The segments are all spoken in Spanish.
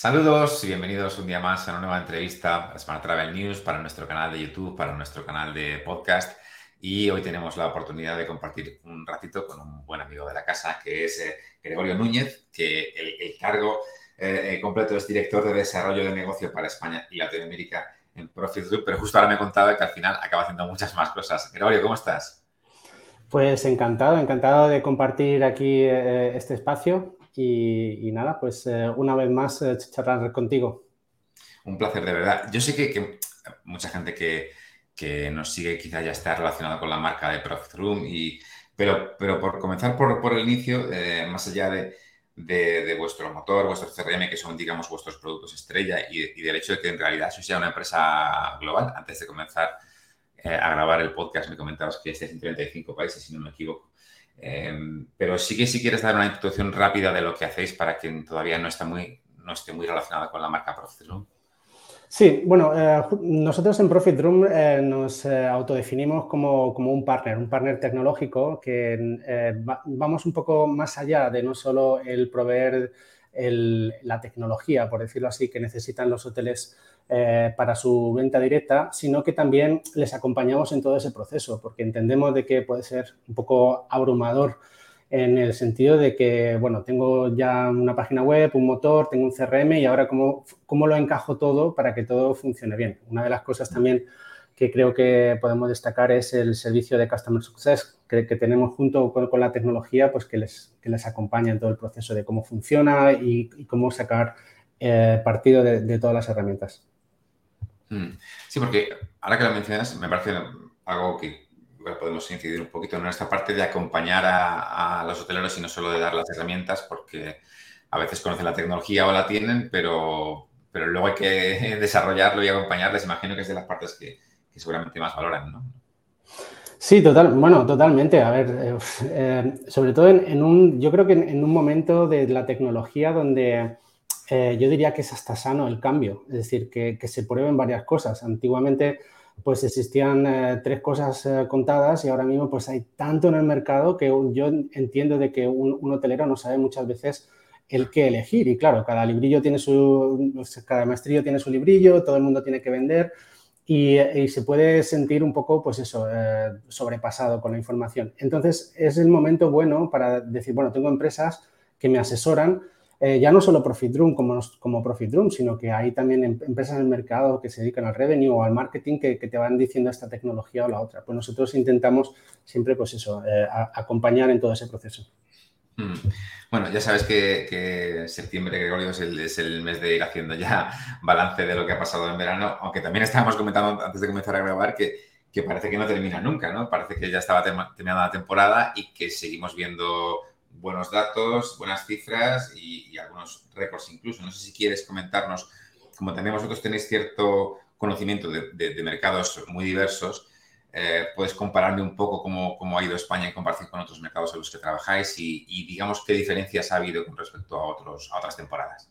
Saludos y bienvenidos un día más a una nueva entrevista a Smart Travel News para nuestro canal de YouTube, para nuestro canal de podcast. Y hoy tenemos la oportunidad de compartir un ratito con un buen amigo de la casa, que es eh, Gregorio Núñez, que el, cargo eh, eh, completo es director de desarrollo de negocio para España y Latinoamérica en Profit Group, pero justo ahora me he contado que al final acaba haciendo muchas más cosas. Gregorio, ¿cómo estás? Pues encantado, encantado de compartir aquí este espacio y, nada, pues eh, una vez más eh, charlar contigo. Un placer, de verdad. Yo sé que, mucha gente que, nos sigue quizá ya está relacionado con la marca de Profit Room, y, pero, pero por comenzar por, el inicio, eh, más allá de, vuestro motor, vuestro CRM, que son, digamos, vuestros productos estrella, y, del hecho de que en realidad sois ya una empresa global, antes de comenzar a grabar el podcast me comentabas que estáis en 35 países, si no me equivoco. Em, pero sí que si quieres dar una introducción rápida de lo que hacéis para quien todavía no, está muy, no esté muy relacionada con la marca Profit Room. Sí, bueno, eh, nosotros en Profit Room eh, nos eh, autodefinimos como, como, un partner, un partner tecnológico que vamos un poco más allá de no solo el proveer la tecnología, por decirlo así, que necesitan los hoteles eh, para su venta directa, sino que también les acompañamos en todo ese proceso, porque entendemos de que puede ser un poco abrumador en el sentido de que, bueno, tengo ya una página web, un motor, tengo un CRM y ahora cómo, cómo lo encajo todo para que todo funcione bien. Una de las cosas también que creo que podemos destacar es el servicio de Customer Success que, tenemos junto con, la tecnología, pues que les, que les acompaña en todo el proceso de cómo funciona y, cómo sacar eh, partido de todas las herramientas. Mm. Sí, porque ahora que lo mencionas, me parece algo que podemos incidir un poquito en esta parte de acompañar a, los hoteleros y no solo de dar las herramientas, porque a veces conocen la tecnología o la tienen, pero, pero luego hay que desarrollarlo y acompañarles. Imagino que es de las partes que, seguramente más valoran, ¿no? Sí, total, bueno, totalmente. A ver, eh, eh, sobre todo en, un, yo creo que en, un momento de la tecnología donde eh, yo diría que es hasta sano el cambio, es decir, que, se prueben varias cosas. Antiguamente pues existían eh, tres cosas eh, contadas y ahora mismo pues hay tanto en el mercado que yo entiendo de que un, hotelero no sabe muchas veces el qué elegir y claro, cada librillo tiene su, cada maestrillo tiene su librillo, todo el mundo tiene que vender y, se puede sentir un poco pues eso, sobrepasado con la información. Entonces es el momento bueno para decir, bueno, tengo empresas que me asesoran eh, ya no solo Profit Room como, como Profit Room, sino que hay también em, empresas en el mercado que se dedican al revenue o al marketing que, te van diciendo esta tecnología o la otra. Pues nosotros intentamos siempre, pues eso, eh, acompañar en todo ese proceso. Mm. Bueno, ya sabes que, septiembre, Gregorio, es el, es el, mes de ir haciendo ya balance de lo que ha pasado en verano, aunque también estábamos comentando antes de comenzar a grabar que, que parece que no termina nunca, ¿no? Parece que ya estaba terminada la temporada y que seguimos viendo buenos datos, buenas cifras y, algunos récords incluso. No sé si quieres comentarnos, como también vosotros tenéis cierto conocimiento de, mercados muy diversos, eh, puedes compararme un poco cómo, ha ido España en comparación con otros mercados en los que trabajáis y, digamos qué diferencias ha habido con respecto a, otros, a otras temporadas.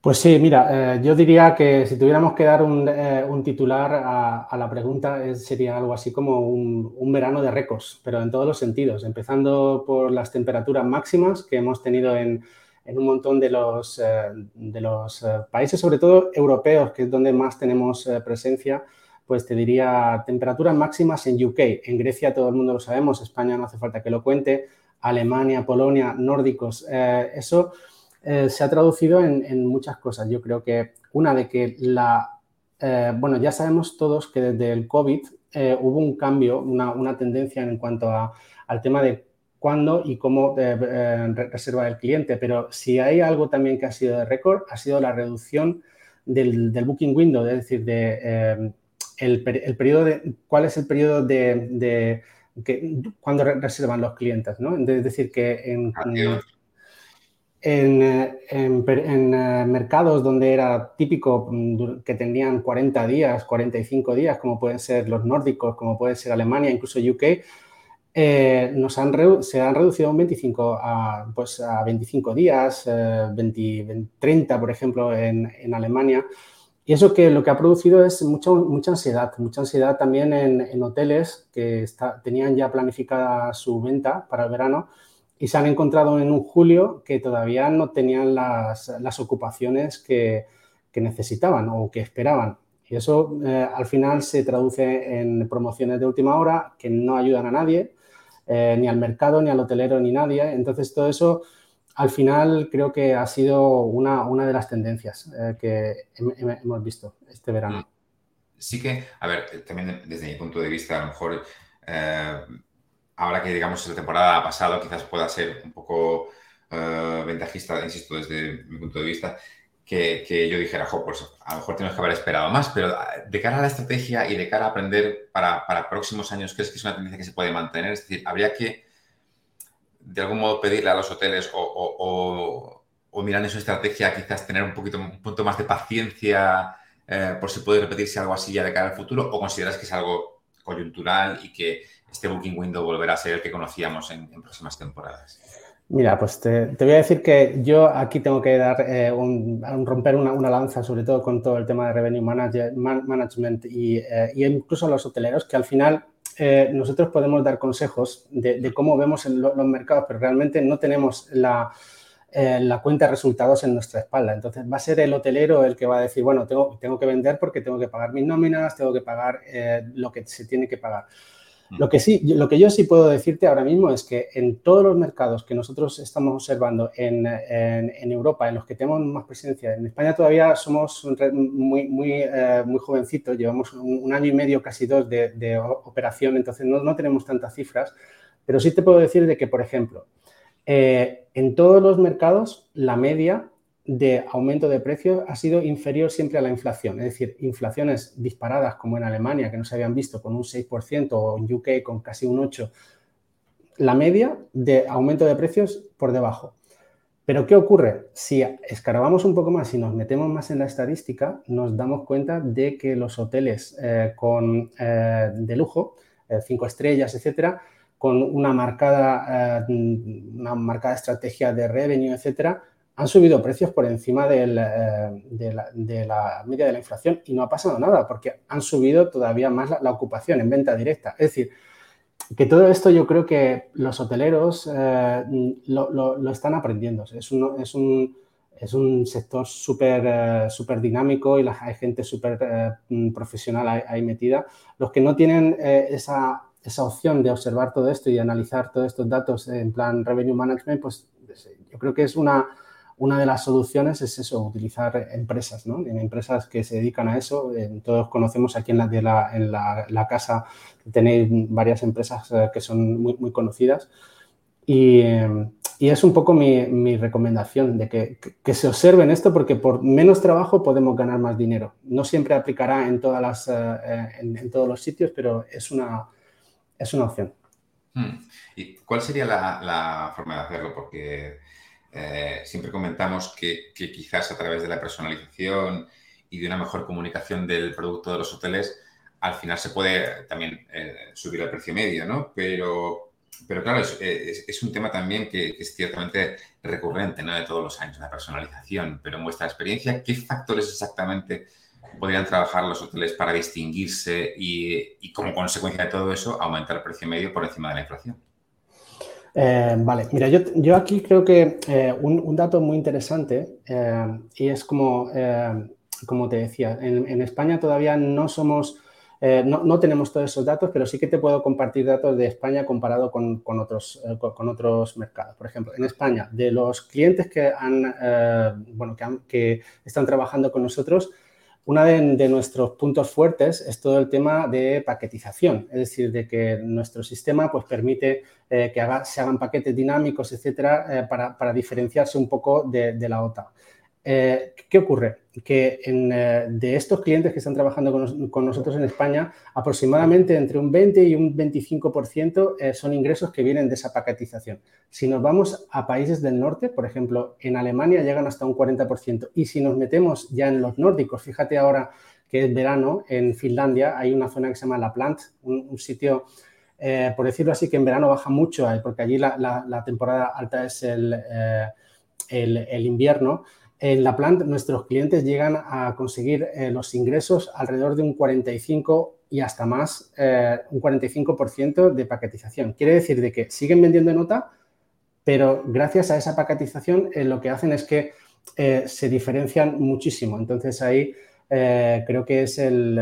Pues sí, mira, eh, yo diría que si tuviéramos que dar un, eh, titular a, la pregunta sería algo así como un, verano de récords, pero en todos los sentidos, empezando por las temperaturas máximas que hemos tenido en, un montón de los, eh, de los países, sobre todo europeos, que es donde más tenemos presencia, pues te diría temperaturas máximas en UK, en Grecia todo el mundo lo sabemos, España no hace falta que lo cuente, Alemania, Polonia, nórdicos, eso eh, se ha traducido en, muchas cosas. Yo creo que una de que la, eh, bueno, ya sabemos todos que desde el COVID eh, hubo un cambio, una, tendencia en cuanto al tema de cuándo y cómo reserva el cliente, pero si hay algo también que ha sido de récord, ha sido la reducción del, booking window, es decir, de, el, periodo de, cuál es el periodo de, que, cuando reservan los clientes, ¿no? Es decir, que en, en, eh, mercados donde era típico mm, que tenían 40 días, 45 días, como pueden ser los nórdicos, como puede ser Alemania, incluso UK, eh, nos han se han reducido un 25 a, pues, a 25 días, 30, eh, por ejemplo, en, Alemania. Y eso que lo que ha producido es mucha, mucha ansiedad, mucha ansiedad también en, hoteles que tenían ya planificada su venta para el verano y se han encontrado en un julio que todavía no tenían las, ocupaciones que, necesitaban o que esperaban. Y eso eh, al final se traduce en promociones de última hora que no ayudan a nadie, eh, ni al mercado, ni al hotelero, ni nadie. Entonces todo eso al final creo que ha sido una, una de las tendencias eh, que hemos visto este verano. Sí que, a ver, también desde mi punto de vista, a lo mejor ahora que digamos la temporada ha pasado, quizás pueda ser un poco uh, ventajista, insisto, desde mi punto de vista, que, que, yo dijera, jo, pues a lo mejor tenemos que haber esperado más, pero ah, de cara a la estrategia y de cara a aprender para, para próximos años, ¿crees que es una tendencia que se puede mantener? Es decir, habría que de algún modo pedirle a los hoteles o, o, mirar su estrategia quizás tener un poquito un punto más de paciencia eh, por si puede repetirse algo así ya de cara al futuro o consideras que es algo coyuntural y que este Booking Window volverá a ser el que conocíamos en, próximas temporadas? Mira, pues te, voy a decir que yo aquí tengo que dar eh, un, romper una, lanza, sobre todo con todo el tema de revenue management y, eh, incluso a los hoteleros, que al final eh, nosotros podemos dar consejos de, cómo vemos los mercados, pero realmente no tenemos la, la, cuenta de resultados en nuestra espalda. Entonces va a ser el hotelero el que va a decir, bueno, tengo, tengo que vender porque tengo que pagar mis nóminas, tengo que pagar lo que se tiene que pagar. Lo que, sí, lo que yo sí puedo decirte ahora mismo es que en todos los mercados que nosotros estamos observando en, Europa, en los que tenemos más presencia, en España todavía somos muy, muy, eh, muy jovencitos, llevamos un, año y medio, casi dos de, operación, entonces no, no, tenemos tantas cifras, pero sí te puedo decir de que, por ejemplo, eh, en todos los mercados la media de aumento de precios ha sido inferior siempre a la inflación. Es decir, inflaciones disparadas como en Alemania, que no se habían visto con un 6%, o en UK con casi un 8%, la media de aumento de precios por debajo. Pero ¿qué ocurre? Si escarbamos un poco más y nos metemos más en la estadística, nos damos cuenta de que los hoteles eh, con, eh, de lujo, eh, cinco estrellas, etcétera, con una marcada, una marcada estrategia de revenue, etcétera, han subido precios por encima eh, de, la, media de la inflación y no ha pasado nada porque han subido todavía más la, ocupación en venta directa. Es decir, que todo esto yo creo que los hoteleros eh, lo, están aprendiendo. Es un, es un, es un sector súper eh, super dinámico y la, hay gente súper profesional ahí, metida. Los que no tienen esa, esa opción de observar todo esto y analizar todos estos datos en plan revenue management, pues yo creo que es una una de las soluciones es eso, utilizar empresas, ¿no? En empresas que se dedican a eso. todos conocemos aquí en la, de la, en la, casa, tenéis varias empresas eh, que son muy, muy conocidas. Y, y, es un poco mi, mi recomendación de que, que, se observen esto porque por menos trabajo podemos ganar más dinero. No siempre aplicará en, todas las, eh, en, todos los sitios, pero es una, es una opción. Hmm. ¿Y cuál sería la, la forma de hacerlo? Porque eh, siempre comentamos que, quizás a través de la personalización y de una mejor comunicación del producto de los hoteles, al final se puede también eh, subir el precio medio, ¿no? Pero, pero claro, es, un tema también que, es ciertamente recurrente, ¿no? De todos los años, la personalización. Pero en vuestra experiencia, ¿qué factores exactamente podrían trabajar los hoteles para distinguirse y, y como consecuencia de todo eso, aumentar el precio medio por encima de la inflación? Eh, vale, mira, yo, yo, aquí creo que eh, un, dato muy interesante eh, y es como, como te decía, en, España todavía no somos, no, no, tenemos todos esos datos, pero sí que te puedo compartir datos de España comparado con, con otros, con, otros mercados. Por ejemplo, en España, de los clientes que, han, bueno, que, que están trabajando con nosotros, uno de, nuestros puntos fuertes es todo el tema de paquetización, es decir, de que nuestro sistema pues, permite eh, que se hagan paquetes dinámicos, etcétera, eh, para, diferenciarse un poco de, de la OTA. Eh, ¿Qué ocurre? Que eh, de estos clientes que están trabajando con, nosotros en España, aproximadamente entre un 20 y un 25% eh, son ingresos que vienen de esa paquetización. Si nos vamos a países del norte, por ejemplo, en Alemania llegan hasta un 40%. Y si nos metemos ya en los nórdicos, fíjate ahora que es verano, en Finlandia hay una zona que se llama La Plant, un, sitio, por decirlo así, que en verano baja mucho, porque allí la, temporada alta es el, el invierno en la planta nuestros clientes llegan a conseguir eh, los ingresos alrededor de un 45 y hasta más, eh, un 45% de paquetización. Quiere decir de que siguen vendiendo nota, pero gracias a esa paquetización eh, lo que hacen es que se diferencian muchísimo. Entonces ahí eh, creo que es el,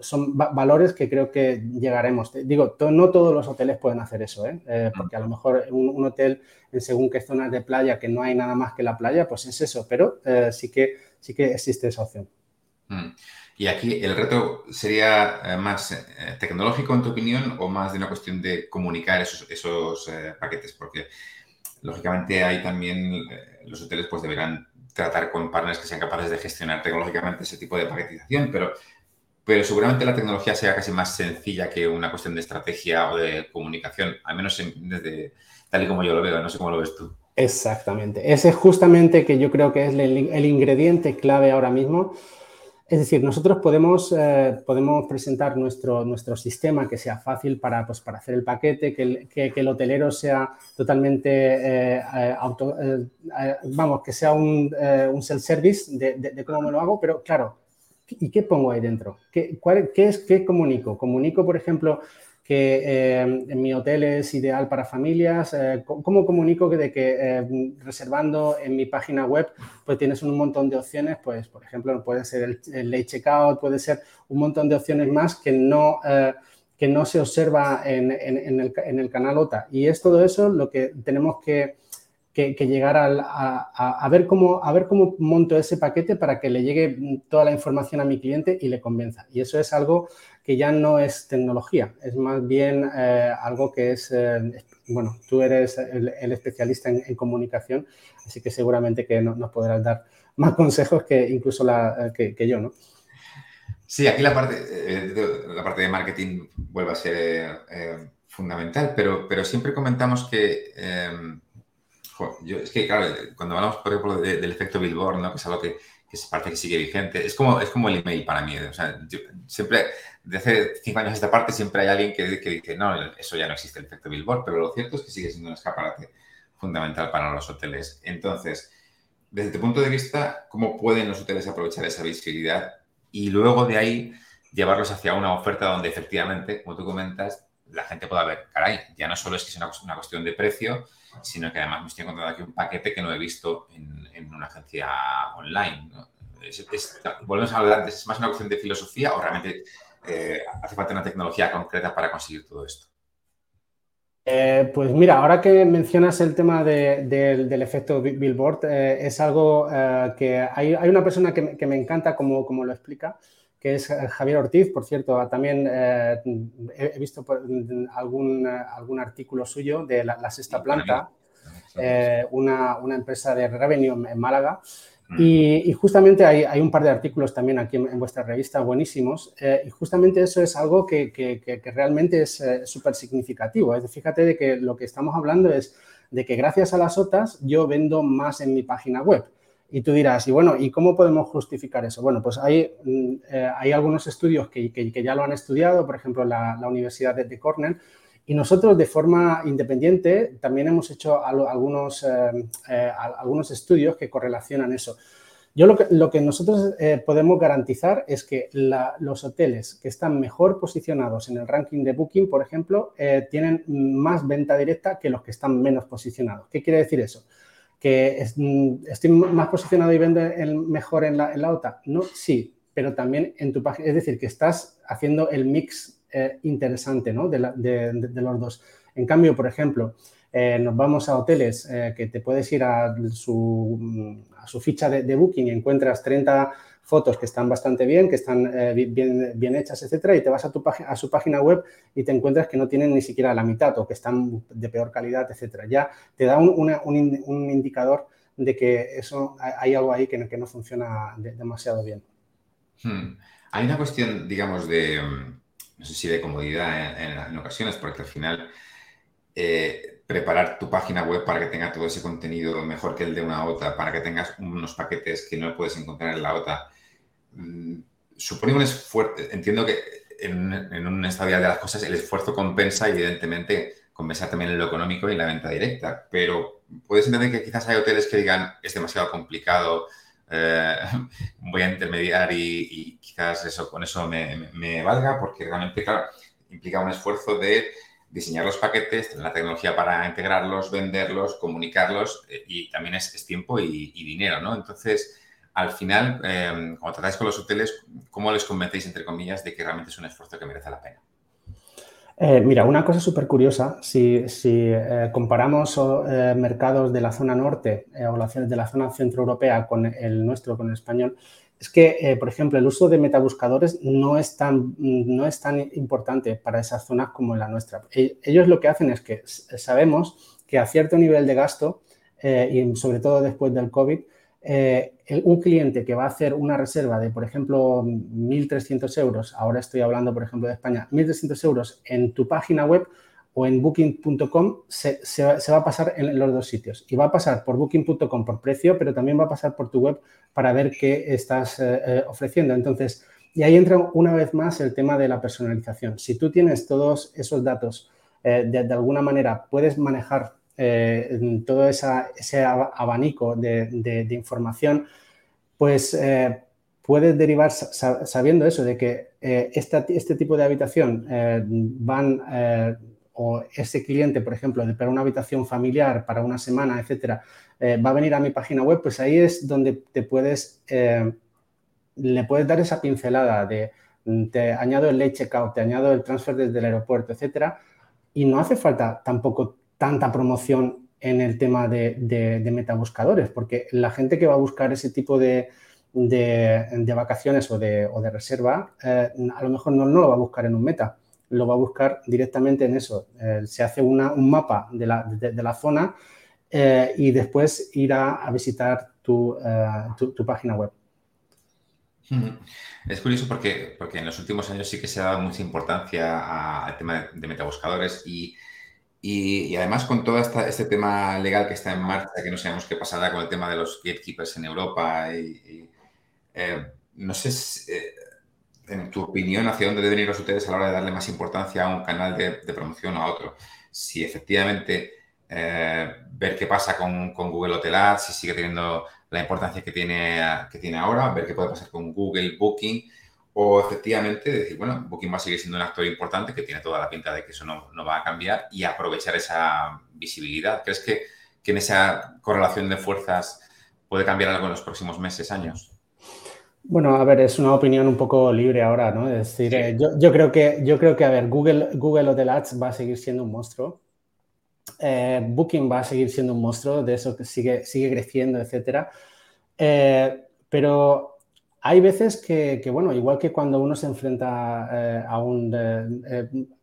son valores que creo que llegaremos. Digo, no todos los hoteles pueden hacer eso, porque a lo mejor un, hotel en según qué zonas de playa que no hay nada más que la playa, pues es eso, pero sí, que, sí que existe esa opción. Mm. Y aquí el reto sería eh, más eh, tecnológico, en tu opinión, o más de una cuestión de comunicar esos, esos eh, paquetes, porque lógicamente hay también los hoteles pues deberán tratar con partners que sean capaces de gestionar tecnológicamente ese tipo de paquetización, pero, pero seguramente la tecnología sea casi más sencilla que una cuestión de estrategia o de comunicación, al menos desde tal y como yo lo veo, no sé cómo lo ves tú. Exactamente. Ese es justamente que yo creo que es el, el ingrediente clave ahora mismo es decir, nosotros podemos, eh, podemos presentar nuestro, nuestro sistema que sea fácil para, pues, para hacer el paquete, que el, que, el hotelero sea totalmente eh, eh, auto, vamos, que sea un, un self-service de, de, cómo me lo hago, pero claro, ¿y qué pongo ahí dentro? ¿Qué, cuál, qué es, qué comunico? Comunico, por ejemplo, que eh, en mi hotel es ideal para familias. Eh, ¿Cómo comunico que de que eh, reservando en mi página web pues tienes un montón de opciones? Pues, por ejemplo, puede ser el, el late checkout, puede ser un montón de opciones más que no, que no se observa en, en, el, en, el, canal OTA. Y es todo eso lo que tenemos que, que, llegar a, a, ver cómo, a ver cómo monto ese paquete para que le llegue toda la información a mi cliente y le convenza. Y eso es algo que ya no es tecnología, es más bien eh, algo que es, eh, bueno, tú eres el, especialista en, comunicación, así que seguramente que nos podrás dar más consejos que incluso la, que, yo, ¿no? Sí, aquí la parte, eh, la parte de marketing vuelve a ser fundamental, pero, pero siempre comentamos que, yo, es que, claro, cuando hablamos, por ejemplo, del efecto Billboard, ¿no? que es algo que, que parece que sigue vigente, es como, es como el email para mí, o sea, siempre de hace cinco años a esta parte siempre hay alguien que, dice, no, eso ya no existe el efecto Billboard, pero lo cierto es que sigue siendo un escaparate fundamental para los hoteles. Entonces, desde tu punto de vista, ¿cómo pueden los hoteles aprovechar esa visibilidad y luego de ahí llevarlos hacia una oferta donde efectivamente, como tú comentas, la gente pueda ver, caray, ya no solo es que sea una, cuestión de precio, sino que además me estoy encontrando aquí un paquete que no he visto en, una agencia online. volvemos a hablar, ¿es más una cuestión de filosofía o realmente eh, hace falta una tecnología concreta para conseguir todo esto. Eh, pues mira, ahora que mencionas el tema del efecto Billboard, eh, es algo que hay, una persona que, me encanta como, como, lo explica, que es Javier Ortiz, por cierto, también he, visto algún, algún artículo suyo de la, sexta planta, una, una, empresa de revenue en Málaga. Mm. Y, justamente hay, un par de artículos también aquí en, vuestra revista buenísimos. Eh, y justamente eso es algo que, realmente es eh, súper significativo. Es decir, fíjate de que lo que estamos hablando es de que gracias a las OTAs yo vendo más en mi página web. Y tú dirás, y bueno, ¿y cómo podemos justificar eso? Bueno, pues hay, mm, eh, hay algunos estudios que, ya lo han estudiado, por ejemplo, la, la Universidad de Cornell, y nosotros de forma independiente también hemos hecho algunos, eh, eh, algunos estudios que correlacionan eso. Yo lo que, lo que nosotros eh, podemos garantizar es que los hoteles que están mejor posicionados en el ranking de Booking, por ejemplo, tienen más venta directa que los que están menos posicionados. ¿Qué quiere decir eso? ¿Que mm, estoy más posicionado y vendo el mejor en la, en la OTA? No, sí, pero también en tu página. Es decir, que estás haciendo el mix eh, interesante ¿no? de, los dos. En cambio, por ejemplo, eh, nos vamos a hoteles eh, que te puedes ir a su, su ficha de, booking y encuentras 30 fotos que están bastante bien, que están bien, hechas, etcétera, y te vas a, su página web y te encuentras que no tienen ni siquiera la mitad o que están de peor calidad, etcétera. Ya te da un, indicador de que eso hay algo ahí que, no funciona demasiado bien. Hmm. Hay una cuestión, digamos, de, no sé si de comodidad en, ocasiones, porque al final eh, preparar tu página web para que tenga todo ese contenido mejor que el de una OTA, para que tengas unos paquetes que no puedes encontrar en la OTA, mm, supone un esfuerzo. Entiendo que en, en un estado de las cosas el esfuerzo compensa, evidentemente, compensa también en lo económico y la venta directa, pero puedes entender que quizás hay hoteles que digan es demasiado complicado eh, voy a intermediar y, quizás eso con eso me, valga, porque realmente, claro, implica un esfuerzo de diseñar los paquetes, tener la tecnología para integrarlos, venderlos, comunicarlos eh, y también es, tiempo y, dinero, ¿no? Entonces, al final, eh, cuando tratáis con los hoteles, ¿cómo les convencéis, entre comillas, de que realmente es un esfuerzo que merece la pena? Eh, mira, una cosa súper curiosa, si, comparamos mercados de la zona norte o de la zona centroeuropea con el nuestro, con el español, es que, eh, por ejemplo, el uso de metabuscadores no es, tan, no es tan importante para esas zonas como en la nuestra. E, ellos lo que hacen es que sabemos que a cierto nivel de gasto, eh, y sobre todo después del COVID, eh, un cliente que va a hacer una reserva de, por ejemplo, 1.300 euros, ahora estoy hablando, por ejemplo, de España, 1.300 euros en tu página web, o en booking.com se, va a pasar en los dos sitios. Y va a pasar por booking.com por precio, pero también va a pasar por tu web para ver qué estás eh, eh, ofreciendo. Entonces, y ahí entra una vez más el tema de la personalización. Si tú tienes todos esos datos, de, alguna manera puedes manejar todo ese abanico de, información, pues puedes derivar sabiendo eso, de que este tipo de habitación van o ese cliente, por ejemplo, para una habitación familiar para una semana, etcétera, eh, va a venir a mi página web, pues ahí es donde te puedes, eh, le puedes dar esa pincelada de te añado el late te añado el transfer desde el aeropuerto, etcétera, y no hace falta tampoco tanta promoción en el tema de, de, metabuscadores, porque la gente que va a buscar ese tipo de, de vacaciones o de, reserva, eh, a lo mejor no, lo va a buscar en un meta lo va a buscar directamente en eso. Eh, se hace un mapa de la, zona eh, y después irá a visitar tu, eh, página web. Es curioso porque, porque en los últimos años sí que se ha dado mucha importancia al tema de, metabuscadores y, y, además con todo este tema legal que está en marcha, que no sabemos qué pasará con el tema de los gatekeepers en Europa y, no sé, si, en tu opinión, hacia dónde deben ir los hoteles a la hora de darle más importancia a un canal de, promoción o a otro. Si efectivamente eh, ver qué pasa con, Google Hotel Ads, si sigue teniendo la importancia que tiene, que tiene ahora, ver qué puede pasar con Google Booking, o efectivamente decir, bueno, Booking va a seguir siendo un actor importante que tiene toda la pinta de que eso no, va a cambiar y aprovechar esa visibilidad. ¿Crees que, que en esa correlación de fuerzas puede cambiar algo en los próximos meses, años? Bueno, a ver, es una opinión un poco libre ahora, ¿no? Es decir, eh, yo, creo que, yo creo que, a ver, Google, Google Hotel Ads va a seguir siendo un monstruo. Eh, Booking va a seguir siendo un monstruo, de eso que sigue, sigue creciendo, etcétera. Eh, pero hay veces que, bueno, igual que cuando uno se enfrenta a un...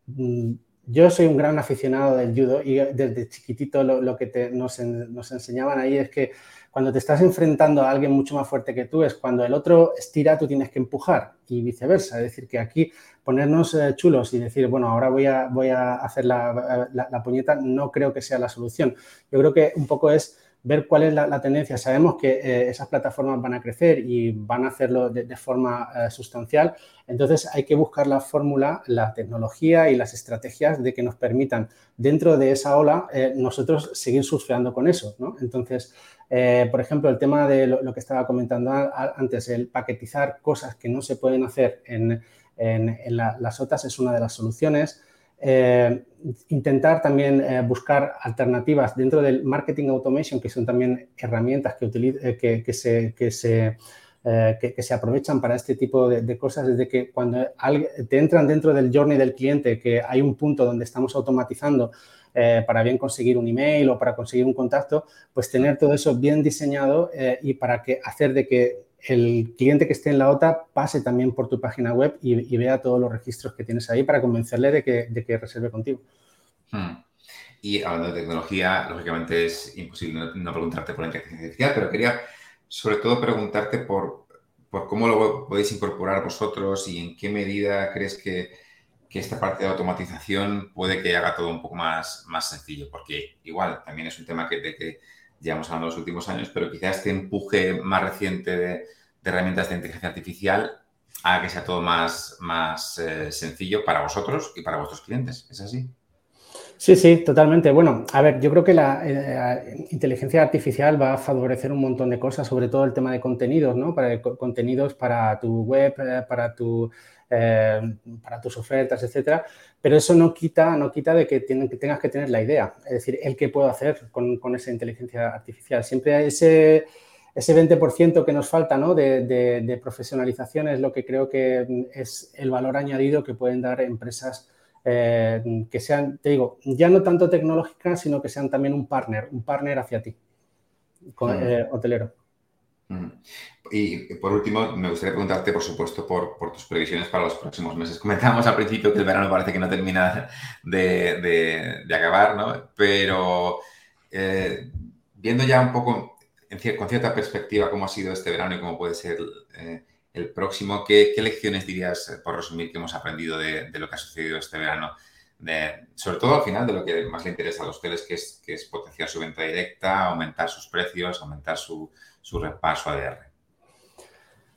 Mm, yo soy un gran aficionado del judo y desde chiquitito lo, que nos, enseñaban ahí es que cuando te estás enfrentando a alguien mucho más fuerte que tú es cuando el otro estira, tú tienes que empujar y viceversa. Es decir, que aquí ponernos eh, chulos y decir, bueno, ahora voy a, voy a hacer la, la, puñeta, no creo que sea la solución. Yo creo que un poco es ver cuál es la, tendencia. Sabemos que eh, esas plataformas van a crecer y van a hacerlo de, forma eh, sustancial. Entonces hay que buscar la fórmula, la tecnología y las estrategias de que nos permitan dentro de esa ola eh, nosotros seguir surfeando con eso. Entonces, por ejemplo, el tema de lo, que estaba comentando antes, el paquetizar cosas que no se pueden hacer en, las otras es una de las soluciones. Eh, intentar también eh, buscar alternativas dentro del marketing automation, que son también herramientas que, eh, se, que, se, que, se aprovechan para este tipo de, cosas, desde que cuando te entran dentro del journey del cliente, que hay un punto donde estamos automatizando para bien conseguir un email o para conseguir un contacto, pues tener todo eso bien diseñado y para que hacer de que el cliente que esté en la OTA pase también por tu página web y, vea todos los registros que tienes ahí para convencerle de que, reserve contigo. Hmm. Y hablando de tecnología, lógicamente es imposible no, preguntarte por la inteligencia artificial, pero quería sobre todo preguntarte por, cómo lo podéis incorporar vosotros y en qué medida crees que, esta parte de automatización puede que haga todo un poco más, más sencillo, porque igual también es un tema que, de que llevamos hablando los últimos años, pero quizás este empuje más reciente de, herramientas de inteligencia artificial haga que sea todo más, más eh, sencillo para vosotros y para vuestros clientes. ¿Es así? Sí, sí, totalmente. Bueno, a ver, yo creo que la eh, inteligencia artificial va a favorecer un montón de cosas, sobre todo el tema de contenidos, ¿no? Para contenidos para tu web, eh, para tu eh, para tus ofertas, etcétera. Pero eso no quita, no quita de que, que tengas que tener la idea, es decir, el qué puedo hacer con, con esa inteligencia artificial. Siempre hay ese ese 20% que nos falta ¿no? de, de, profesionalización es lo que creo que es el valor añadido que pueden dar empresas eh, que sean, te digo, ya no tanto tecnológicas, sino que sean también un partner, un partner hacia ti, eh, hotelero. Y por último, me gustaría preguntarte, por supuesto, por, tus previsiones para los próximos meses. Comentábamos al principio que el verano parece que no termina de, acabar, ¿no? Pero eh, viendo ya un poco con cierta perspectiva cómo ha sido este verano y cómo puede ser eh, el próximo, ¿qué, lecciones dirías, eh, por resumir, que hemos aprendido de, lo que ha sucedido este verano? sobre todo al final de lo que más le interesa a los hoteles, que es, que es potenciar su venta directa, aumentar sus precios, aumentar su, su repaso ADR.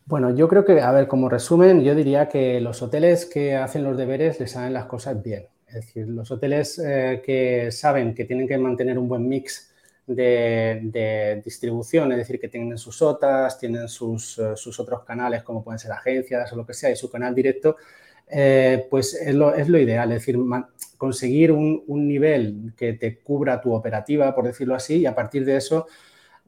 Bueno, yo creo que, a ver, como resumen, yo diría que los hoteles que hacen los deberes les saben las cosas bien. Es decir, los hoteles eh, que saben que tienen que mantener un buen mix de, distribución, es decir, que tienen sus OTAs, tienen sus, eh, sus, otros canales como pueden ser agencias o lo que sea y su canal directo, eh, pues es lo, es lo, ideal, es decir, conseguir un, nivel que te cubra tu operativa, por decirlo así, y a partir de eso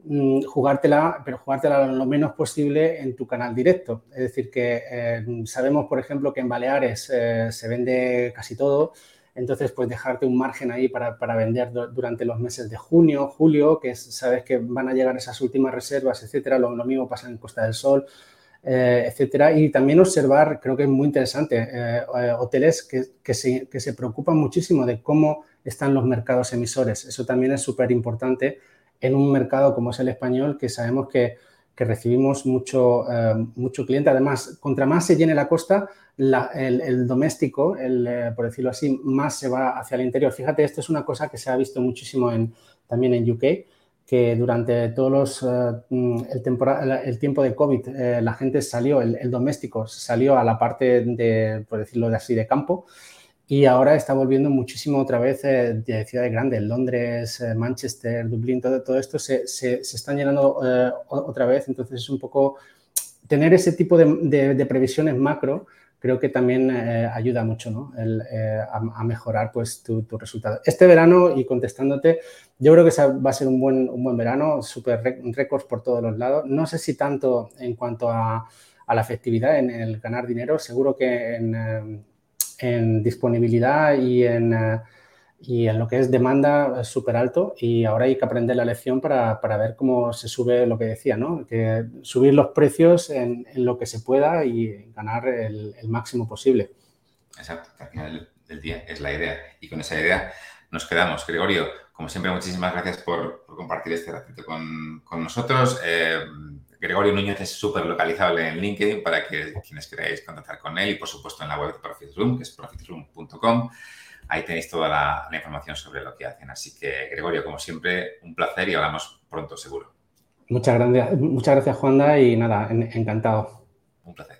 mm, jugártela, pero jugártela lo menos posible en tu canal directo. Es decir, que eh, sabemos, por ejemplo, que en Baleares se vende casi todo, entonces, pues dejarte un margen ahí para, vender durante los meses de junio, julio, que sabes que van a llegar esas últimas reservas, etcétera. Lo, mismo pasa en Costa del Sol, eh, etcétera. Y también observar, creo que es muy interesante, eh, eh, hoteles que, se, que se preocupan muchísimo de cómo están los mercados emisores. Eso también es súper importante en un mercado como es el español, que sabemos que que recibimos mucho, eh, mucho cliente. Además, contra más se llene la costa, el, doméstico, el, eh, por decirlo así, más se va hacia el interior. Fíjate, esto es una cosa que se ha visto muchísimo en, también en UK, que durante todos los, eh, el, el, tiempo de COVID la gente salió, el, doméstico salió a la parte de, por decirlo así, de campo y ahora está volviendo muchísimo otra vez eh, de ciudades grandes, Londres, eh, Manchester, Dublín, todo, todo esto se, se, están llenando eh, otra vez. Entonces es un poco tener ese tipo de, de, previsiones macro creo que también ayuda mucho ¿no? El, a, mejorar pues, tu, tu, resultado. Este verano, y contestándote, yo creo que va a ser un buen, un buen verano, súper récords por todos los lados. No sé si tanto en cuanto a, a la efectividad en el ganar dinero, seguro que en en disponibilidad y en, eh, y en lo que es demanda súper alto y ahora hay que aprender la lección para, para, ver cómo se sube lo que decía, ¿no? Que subir los precios en, en lo que se pueda y ganar el, el, máximo posible. Exacto, al final del día es la idea y con esa idea nos quedamos. Gregorio, como siempre, muchísimas gracias por, por compartir este ratito con, con nosotros. Eh, Gregorio Núñez es súper localizable en LinkedIn para que quienes queráis contactar con él y por supuesto en la web de ProfitRoom, que es profitroom.com. Ahí tenéis toda la, información sobre lo que hacen. Así que, Gregorio, como siempre, un placer y hablamos pronto, seguro. Muchas gracias, muchas gracias Juanda, y nada, encantado. Un placer.